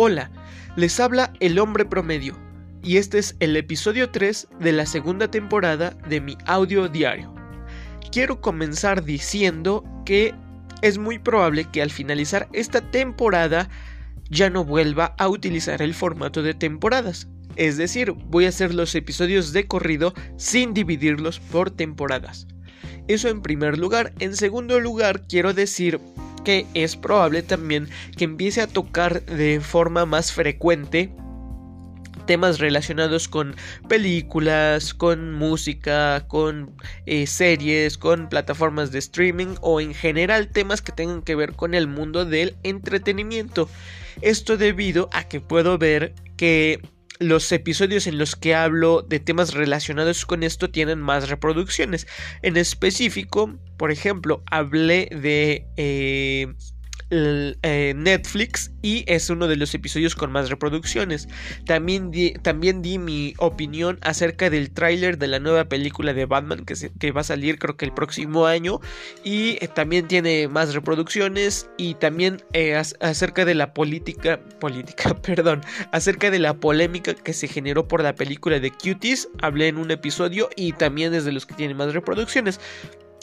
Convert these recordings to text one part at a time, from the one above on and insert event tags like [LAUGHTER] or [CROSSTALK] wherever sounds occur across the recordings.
Hola, les habla el hombre promedio y este es el episodio 3 de la segunda temporada de mi audio diario. Quiero comenzar diciendo que es muy probable que al finalizar esta temporada ya no vuelva a utilizar el formato de temporadas. Es decir, voy a hacer los episodios de corrido sin dividirlos por temporadas. Eso en primer lugar. En segundo lugar, quiero decir es probable también que empiece a tocar de forma más frecuente temas relacionados con películas, con música, con eh, series, con plataformas de streaming o en general temas que tengan que ver con el mundo del entretenimiento. Esto debido a que puedo ver que los episodios en los que hablo de temas relacionados con esto tienen más reproducciones. En específico, por ejemplo, hablé de eh, eh, Netflix y es uno de los episodios con más reproducciones. También di, también di mi opinión acerca del tráiler de la nueva película de Batman que, va a salir creo que el próximo año y eh, también tiene más reproducciones y también eh, acerca de la política, política, [LAUGHS] perdón, acerca de la polémica que se generó por la película de Cuties, hablé en un episodio y también es de los que tienen más reproducciones.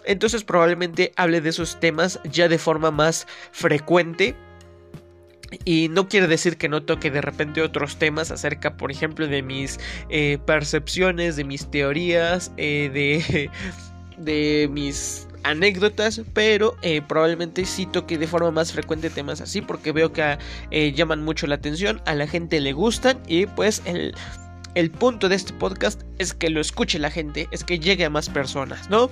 Entonces probablemente hable de esos temas ya de forma más frecuente. Y no quiere decir que no toque de repente otros temas acerca, por ejemplo, de mis eh, percepciones, de mis teorías, eh, de, [LAUGHS] de mis anécdotas, pero eh, probablemente sí toque de forma más frecuente temas así porque veo que llaman mucho la atención, a la gente le gustan y pues el el punto de este podcast es que lo escuche la gente, es que llegue a más personas, ¿no?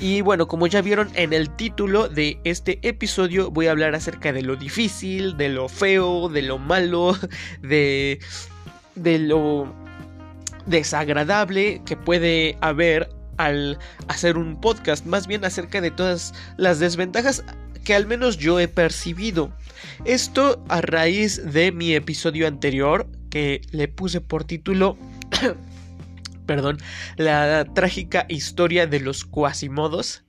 Y bueno, como ya vieron en el título de este episodio, voy a hablar acerca de lo difícil, de lo feo, de lo malo, [LAUGHS] de, de lo desagradable que puede haber al hacer un podcast, más bien acerca de todas las desventajas que al menos yo he percibido. Esto a raíz de mi episodio anterior que le puse por título [COUGHS] perdón, la trágica historia de los cuasimodos.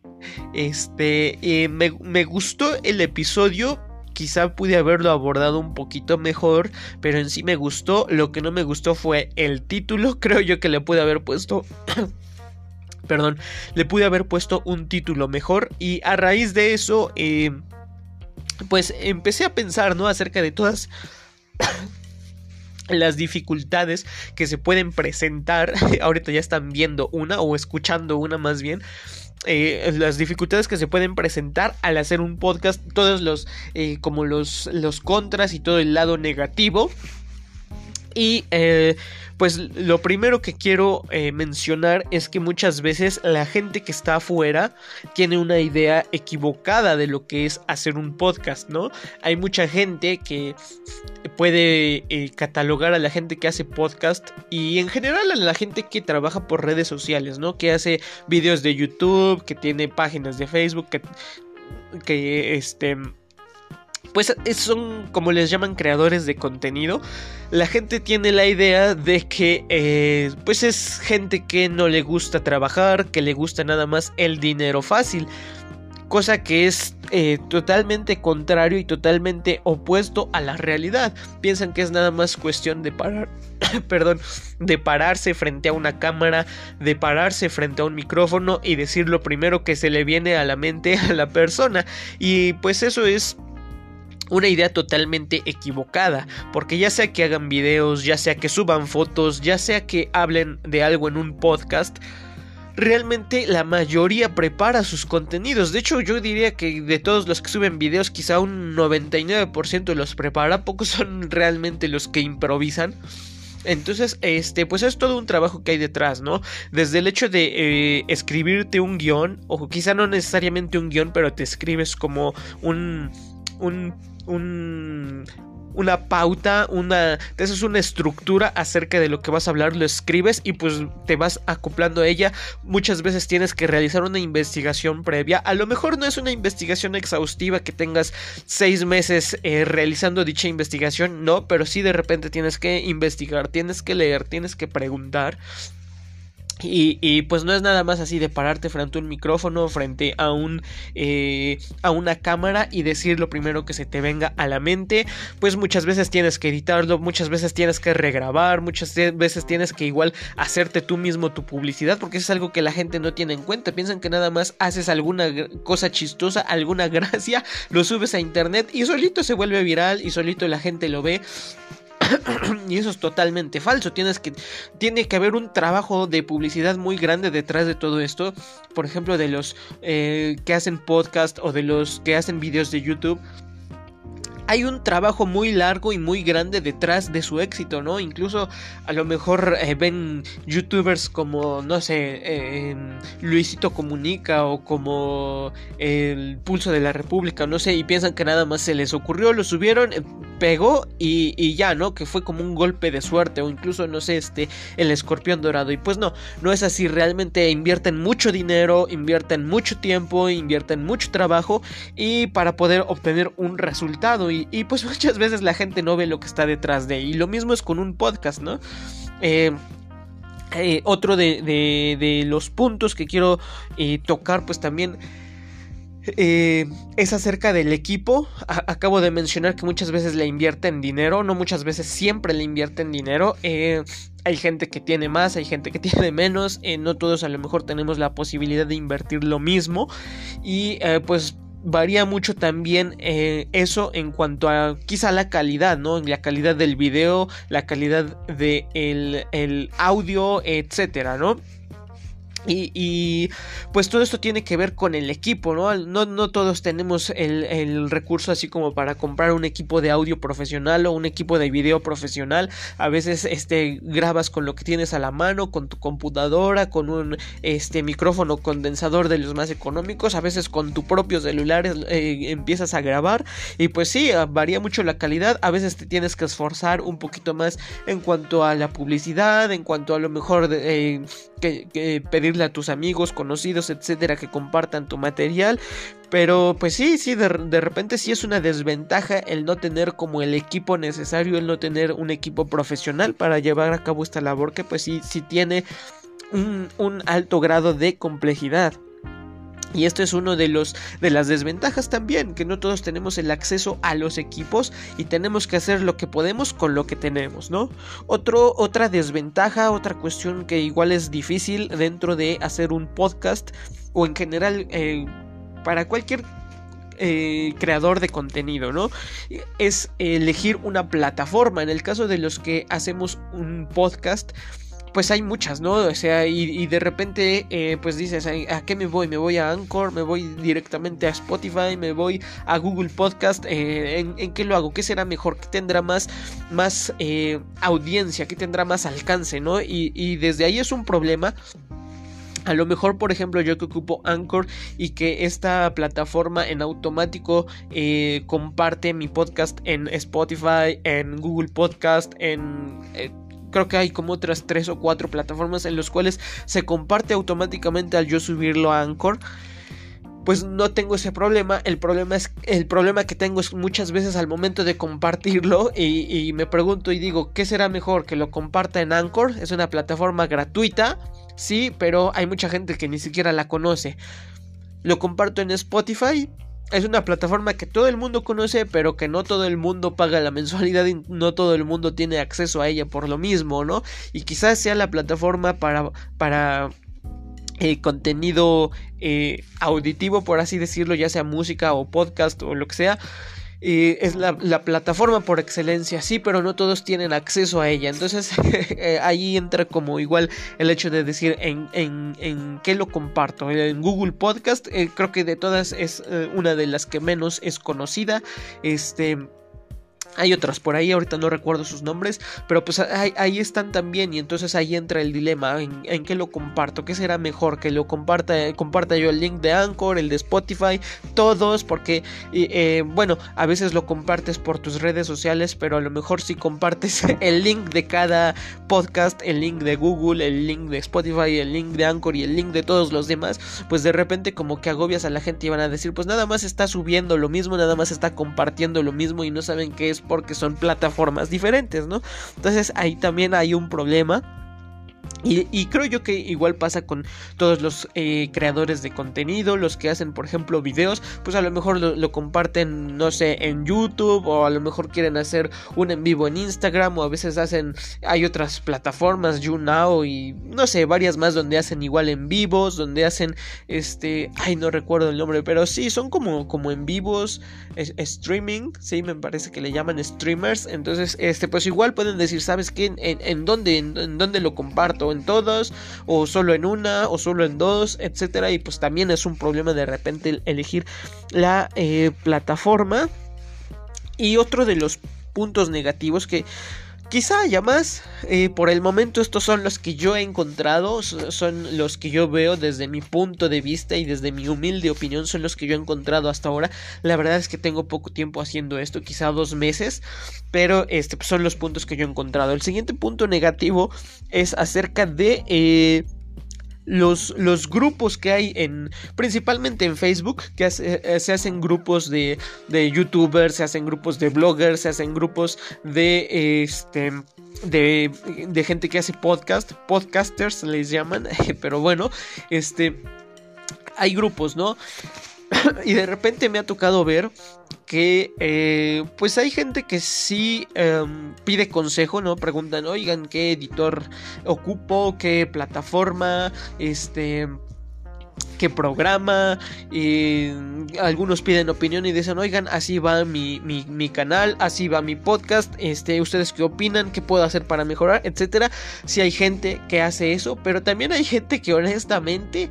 Este, eh, me, me, gustó el episodio. Quizá pude haberlo abordado un poquito mejor, pero en sí me gustó. Lo que no me gustó fue el título. [LAUGHS] Creo yo que le pude haber puesto. [COUGHS] perdón, le pude haber puesto un título mejor. Y a raíz de eso, eh, pues empecé a pensar, ¿no? Acerca de todas las dificultades que se pueden presentar, [LAUGHS] ahorita ya están viendo una o escuchando una más bien, eh, las dificultades que se pueden presentar al hacer un podcast, todos los, eh, como los, los contras y todo el lado negativo. Y eh, pues lo primero que quiero eh, mencionar es que muchas veces la gente que está afuera tiene una idea equivocada de lo que es hacer un podcast, ¿no? Hay mucha gente que puede eh, catalogar a la gente que hace podcast y en general a la gente que trabaja por redes sociales, ¿no? Que hace videos de YouTube, que tiene páginas de Facebook, que, que este pues son como les llaman creadores de contenido. La gente tiene la idea de que eh, pues es gente que no le gusta trabajar, que le gusta nada más el dinero fácil. Cosa que es eh, totalmente contrario y totalmente opuesto a la realidad. Piensan que es nada más cuestión de parar, [COUGHS] perdón, de pararse frente a una cámara, de pararse frente a un micrófono y decir lo primero que se le viene a la mente a la persona. Y pues eso es una idea totalmente equivocada, porque ya sea que hagan videos, ya sea que suban fotos, ya sea que hablen de algo en un podcast, realmente la mayoría prepara sus contenidos. De hecho, yo diría que de todos los que suben videos, quizá un 99% los prepara, pocos son realmente los que improvisan. Entonces, este, pues es todo un trabajo que hay detrás, ¿no? Desde el hecho de eh, escribirte un guion, o quizá no necesariamente un guion, pero te escribes como un, un un, una pauta, una, eso es una estructura acerca de lo que vas a hablar, lo escribes y pues te vas acoplando a ella. Muchas veces tienes que realizar una investigación previa. A lo mejor no es una investigación exhaustiva que tengas seis meses eh, realizando dicha investigación, no, pero sí de repente tienes que investigar, tienes que leer, tienes que preguntar. Y, pues no es nada más así de pararte frente a un micrófono, frente a un eh, a una cámara y decir lo primero que se te venga a la mente. Pues muchas veces tienes que editarlo, muchas veces tienes que regrabar, muchas veces tienes que igual hacerte tú mismo tu publicidad, porque es algo que la gente no tiene en cuenta. Piensan que nada más haces alguna cosa chistosa, alguna [LAUGHS] gracia, lo subes a internet y solito se vuelve viral y solito la gente lo ve. [COUGHS] y eso es totalmente falso. Tienes que, tiene que haber un trabajo de publicidad muy grande detrás de todo esto. Por ejemplo, de los eh, que hacen podcast o de los que hacen videos de YouTube hay un trabajo muy largo y muy grande detrás de su éxito, ¿no? Incluso a lo mejor eh, ven youtubers como, no sé, eh, Luisito Comunica o como el Pulso de la República, no sé, y piensan que nada más se les ocurrió, lo subieron, eh, pegó y, ya, ¿no? Que fue como un golpe de suerte o incluso, no sé, este, el escorpión dorado. Y pues no, no es así, realmente invierten mucho dinero, invierten mucho tiempo, invierten mucho trabajo y para poder obtener un resultado y, pues [LAUGHS] muchas veces la gente no ve lo que está detrás de. Y lo mismo es con un podcast, ¿no? Eh, eh, otro de, los puntos que quiero eh, tocar pues también es acerca del equipo. acabo de mencionar que muchas veces le invierten dinero, no muchas veces siempre le invierten dinero. hay gente que tiene más, hay gente que [LAUGHS] tiene menos, no todos a lo mejor tenemos la posibilidad de invertir lo mismo y pues varía mucho también eh, eso en cuanto a quizá la calidad, ¿no? La calidad del video, la calidad del de el audio, etcétera, ¿no? Y, pues todo esto tiene que ver con el equipo, ¿no? No, no todos tenemos el, recurso así como para comprar un equipo de audio profesional o un equipo de video profesional. A veces este, grabas con lo que tienes a la mano, con tu computadora, con un este, micrófono condensador de los más económicos. A veces con tu propio celular eh, empiezas a grabar. Y pues sí, varía mucho la calidad. A veces te tienes que esforzar un poquito más en cuanto a la publicidad, en cuanto a lo mejor eh, que pedir a tus amigos, conocidos, etcétera, que compartan tu material. Pero pues sí, sí, de, repente sí es una desventaja el no tener como el equipo necesario, el no tener un equipo profesional para llevar a cabo esta labor que pues sí, sí tiene un, alto grado de complejidad. Y esto es uno de los de las desventajas también, que no todos tenemos el acceso a los equipos y tenemos que hacer lo que podemos con lo que tenemos, ¿no? Otro, otra desventaja, otra cuestión que igual es difícil dentro de hacer un podcast o en general eh, para cualquier eh, creador de contenido, ¿no? Es elegir una plataforma. En el caso de los que hacemos un podcast, pues hay muchas, ¿no? O sea, y, de repente, eh, pues dices, ¿a qué me voy? Me voy a Anchor, me voy directamente a Spotify, me voy a Google Podcast. Eh, ¿en, qué lo hago? ¿Qué será mejor? ¿Qué tendrá más, más eh, audiencia? ¿Qué tendrá más alcance, ¿no? Y, y desde ahí es un problema. A lo mejor, por ejemplo, yo que ocupo Anchor y que esta plataforma en automático comparte mi podcast en Spotify, en Google Podcast, en creo que hay como otras tres o cuatro plataformas en las cuales se comparte automáticamente al yo subirlo a Anchor pues no tengo ese problema. El problema es el problema que tengo es muchas veces al momento de compartirlo y, me pregunto y digo, ¿qué será mejor que lo comparta en Anchor? Es una plataforma gratuita, sí, pero hay mucha gente que ni siquiera la conoce. Lo comparto en Spotify, es una plataforma que todo el mundo conoce, pero que no todo el mundo paga la mensualidad y no todo el mundo tiene acceso a ella por lo mismo, ¿no? Y quizás sea la plataforma para, para eh, contenido eh, auditivo, por así decirlo, ya sea música o podcast o lo que sea, es la, plataforma por excelencia, sí, pero no todos tienen acceso a ella. Entonces [LAUGHS] eh, ahí entra como igual el hecho de decir en, en, en qué lo comparto. En Google Podcast eh, creo que de todas es eh, una de las que menos es conocida. Este hay otras por ahí, ahorita no recuerdo sus nombres, pero pues ahí, están también y entonces ahí entra el dilema, ¿en, qué lo comparto? ¿Qué será mejor? Que lo comparta, comparta yo el link de Anchor, el de Spotify, todos, porque eh, bueno, a veces lo compartes por tus redes sociales, pero a lo mejor si compartes [LAUGHS] el link de cada podcast, el link de Google, el link de Spotify, el link de Anchor y el link de todos los demás, pues de repente como que agobias a la gente y van a decir, pues nada más está subiendo lo mismo, nada más está compartiendo lo mismo y no saben qué es porque son plataformas diferentes, ¿no? Entonces ahí también hay un problema. Y, creo yo que igual pasa con todos los eh, creadores de contenido, los que hacen, por ejemplo, videos, pues a lo mejor lo, comparten, no sé, en YouTube o a lo mejor quieren hacer un en vivo en Instagram o a veces hacen, hay otras plataformas, YouNow y no sé, varias más donde hacen igual en vivos, donde hacen, este, ay, no recuerdo el nombre, pero sí, son como, como en vivos, streaming, sí, me parece que le llaman streamers, entonces, este, pues igual pueden decir, ¿sabes qué? ¿En, en dónde, en dónde lo comparto? En todas, o solo en una, o solo en dos, etcétera. Y pues también es un problema de repente elegir la eh, plataforma. Y otro de los puntos negativos que Quizá haya más, eh, por el momento estos son los que yo he encontrado, son los que yo veo desde mi punto de vista y desde mi humilde opinión son los que yo he encontrado hasta ahora. La verdad es que tengo poco tiempo haciendo esto, quizá dos meses, pero este pues, son los puntos que yo he encontrado. El siguiente punto negativo es acerca de... Eh, los, los, grupos que hay en principalmente en Facebook que eh, se hacen grupos de, de, youtubers se hacen grupos de bloggers se hacen grupos de este de, de gente que hace podcast podcasters les llaman [LAUGHS] pero bueno este hay grupos no [COUGHS] y de repente me ha tocado ver que eh, pues hay gente que sí em, pide consejo, ¿no? Preguntan, oigan, ¿qué editor ocupo? ¿Qué plataforma? Este qué programa, algunos piden opinión y dicen, oigan, así va mi, mi, mi, canal, así va mi podcast, este, ustedes qué opinan, qué puedo hacer para mejorar, etcétera. Si hay gente que hace eso, pero también hay gente que honestamente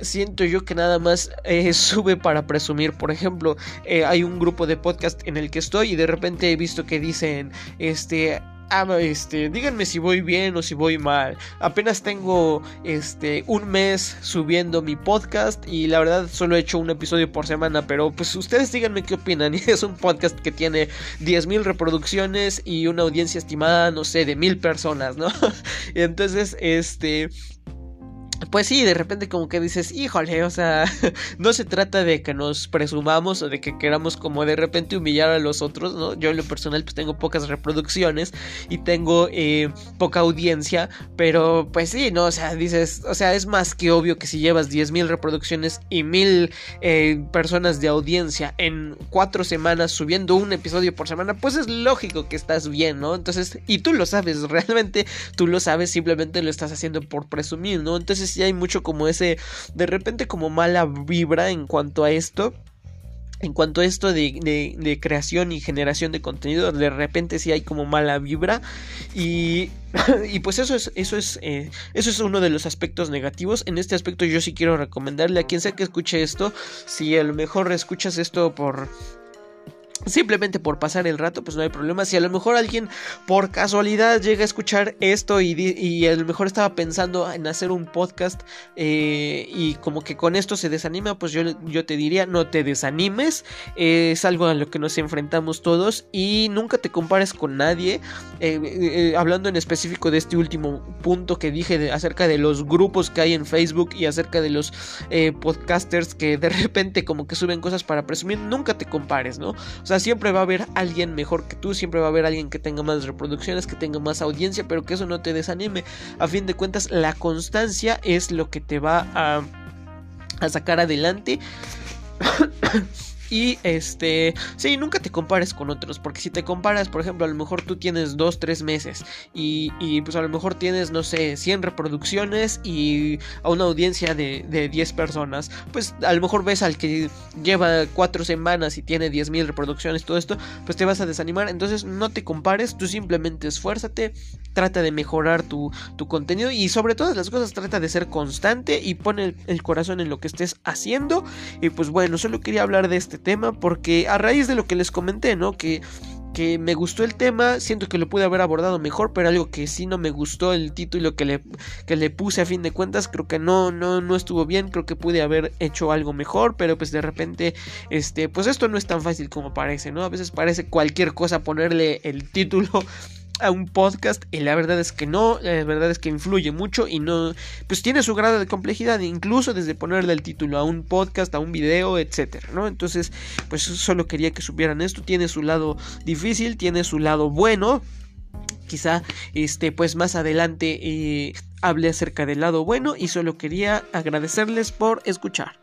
siento yo que nada más eh, [LAUGHS] sube para presumir. Por ejemplo, eh, hay un grupo de podcast en el que estoy y de repente he visto que dicen, este, ah, este, díganme si voy bien o si voy mal. Apenas tengo este un mes subiendo mi podcast y la verdad solo he hecho un episodio por semana, pero pues ustedes díganme qué opinan. Y [LAUGHS] es un podcast que tiene 10.000 reproducciones y una audiencia estimada, no sé, de mil personas, ¿no? [LAUGHS] Entonces, este pues sí, de repente como que dices, híjole, o sea, [LAUGHS] no se trata de que nos presumamos o de que queramos como de repente humillar a los otros, ¿no? Yo en lo personal pues tengo pocas reproducciones y tengo eh, poca audiencia, pero pues sí, ¿no? O sea, dices, o sea, es más que obvio que si llevas 10.000 reproducciones y mil eh, personas de audiencia en cuatro semanas subiendo un episodio por semana, pues es lógico que estás bien, ¿no? Entonces, y tú lo sabes, [LAUGHS] realmente tú lo sabes, simplemente lo estás haciendo por presumir, ¿no? Entonces, si hay mucho como ese, de repente como mala vibra en cuanto a esto. En cuanto a esto de, de, creación y generación de contenido, de repente sí hay como mala vibra. Y, [LAUGHS] y pues eso es, eso es, eh, eso es uno de los aspectos negativos. En este aspecto yo sí quiero recomendarle a quien sea que escuche esto, si a lo mejor escuchas esto por Simplemente por pasar el rato, pues no hay problema. Si a lo mejor alguien por casualidad llega a escuchar esto y, y a lo mejor estaba pensando en hacer un podcast eh, y como que con esto se desanima, pues yo, yo te diría, no te desanimes. es algo a lo que nos enfrentamos todos y nunca te compares con nadie. Eh, eh, hablando en específico de este último punto que dije acerca de los grupos que hay en Facebook y acerca de los podcasters que de repente como que suben cosas para presumir, nunca te compares, ¿no? Sea, siempre va a haber alguien mejor que tú, siempre va a haber alguien que tenga más reproducciones, que tenga más audiencia, pero que eso no te desanime. A fin de cuentas, la constancia es lo que te va a, a sacar adelante. [COUGHS] Y este, sí, nunca te compares con otros, porque si te comparas, por ejemplo, a lo mejor tú tienes 2, 3 meses y, y, pues a lo mejor tienes, no sé, 100 reproducciones y a una audiencia de, de 10 personas, pues a lo mejor ves al que lleva 4 semanas y tiene 10 mil reproducciones, todo esto, pues te vas a desanimar. Entonces no te compares, tú simplemente esfuérzate, trata de mejorar tu, tu contenido y sobre todas las cosas trata de ser constante y pone el corazón en lo que estés haciendo. Y pues bueno, solo quería hablar de tema porque a raíz de lo que les comenté, ¿no? Que, que me gustó el tema, siento que lo pude haber abordado mejor, pero algo que sí no me gustó el título que le, que le puse a fin de cuentas, creo que no, no, no estuvo bien, creo que pude haber hecho algo mejor, pero pues de repente, este, pues esto no es tan fácil como parece, ¿no? A veces parece cualquier cosa ponerle el título a un podcast y la verdad es que no, la verdad es que influye mucho y no, pues tiene su grado de complejidad, incluso desde ponerle el título a un podcast, a un video, etcétera, ¿no? Entonces, pues solo quería que supieran esto, tiene su lado difícil, tiene su lado bueno, quizá este pues más adelante eh, hable acerca del lado bueno y solo quería agradecerles por escuchar.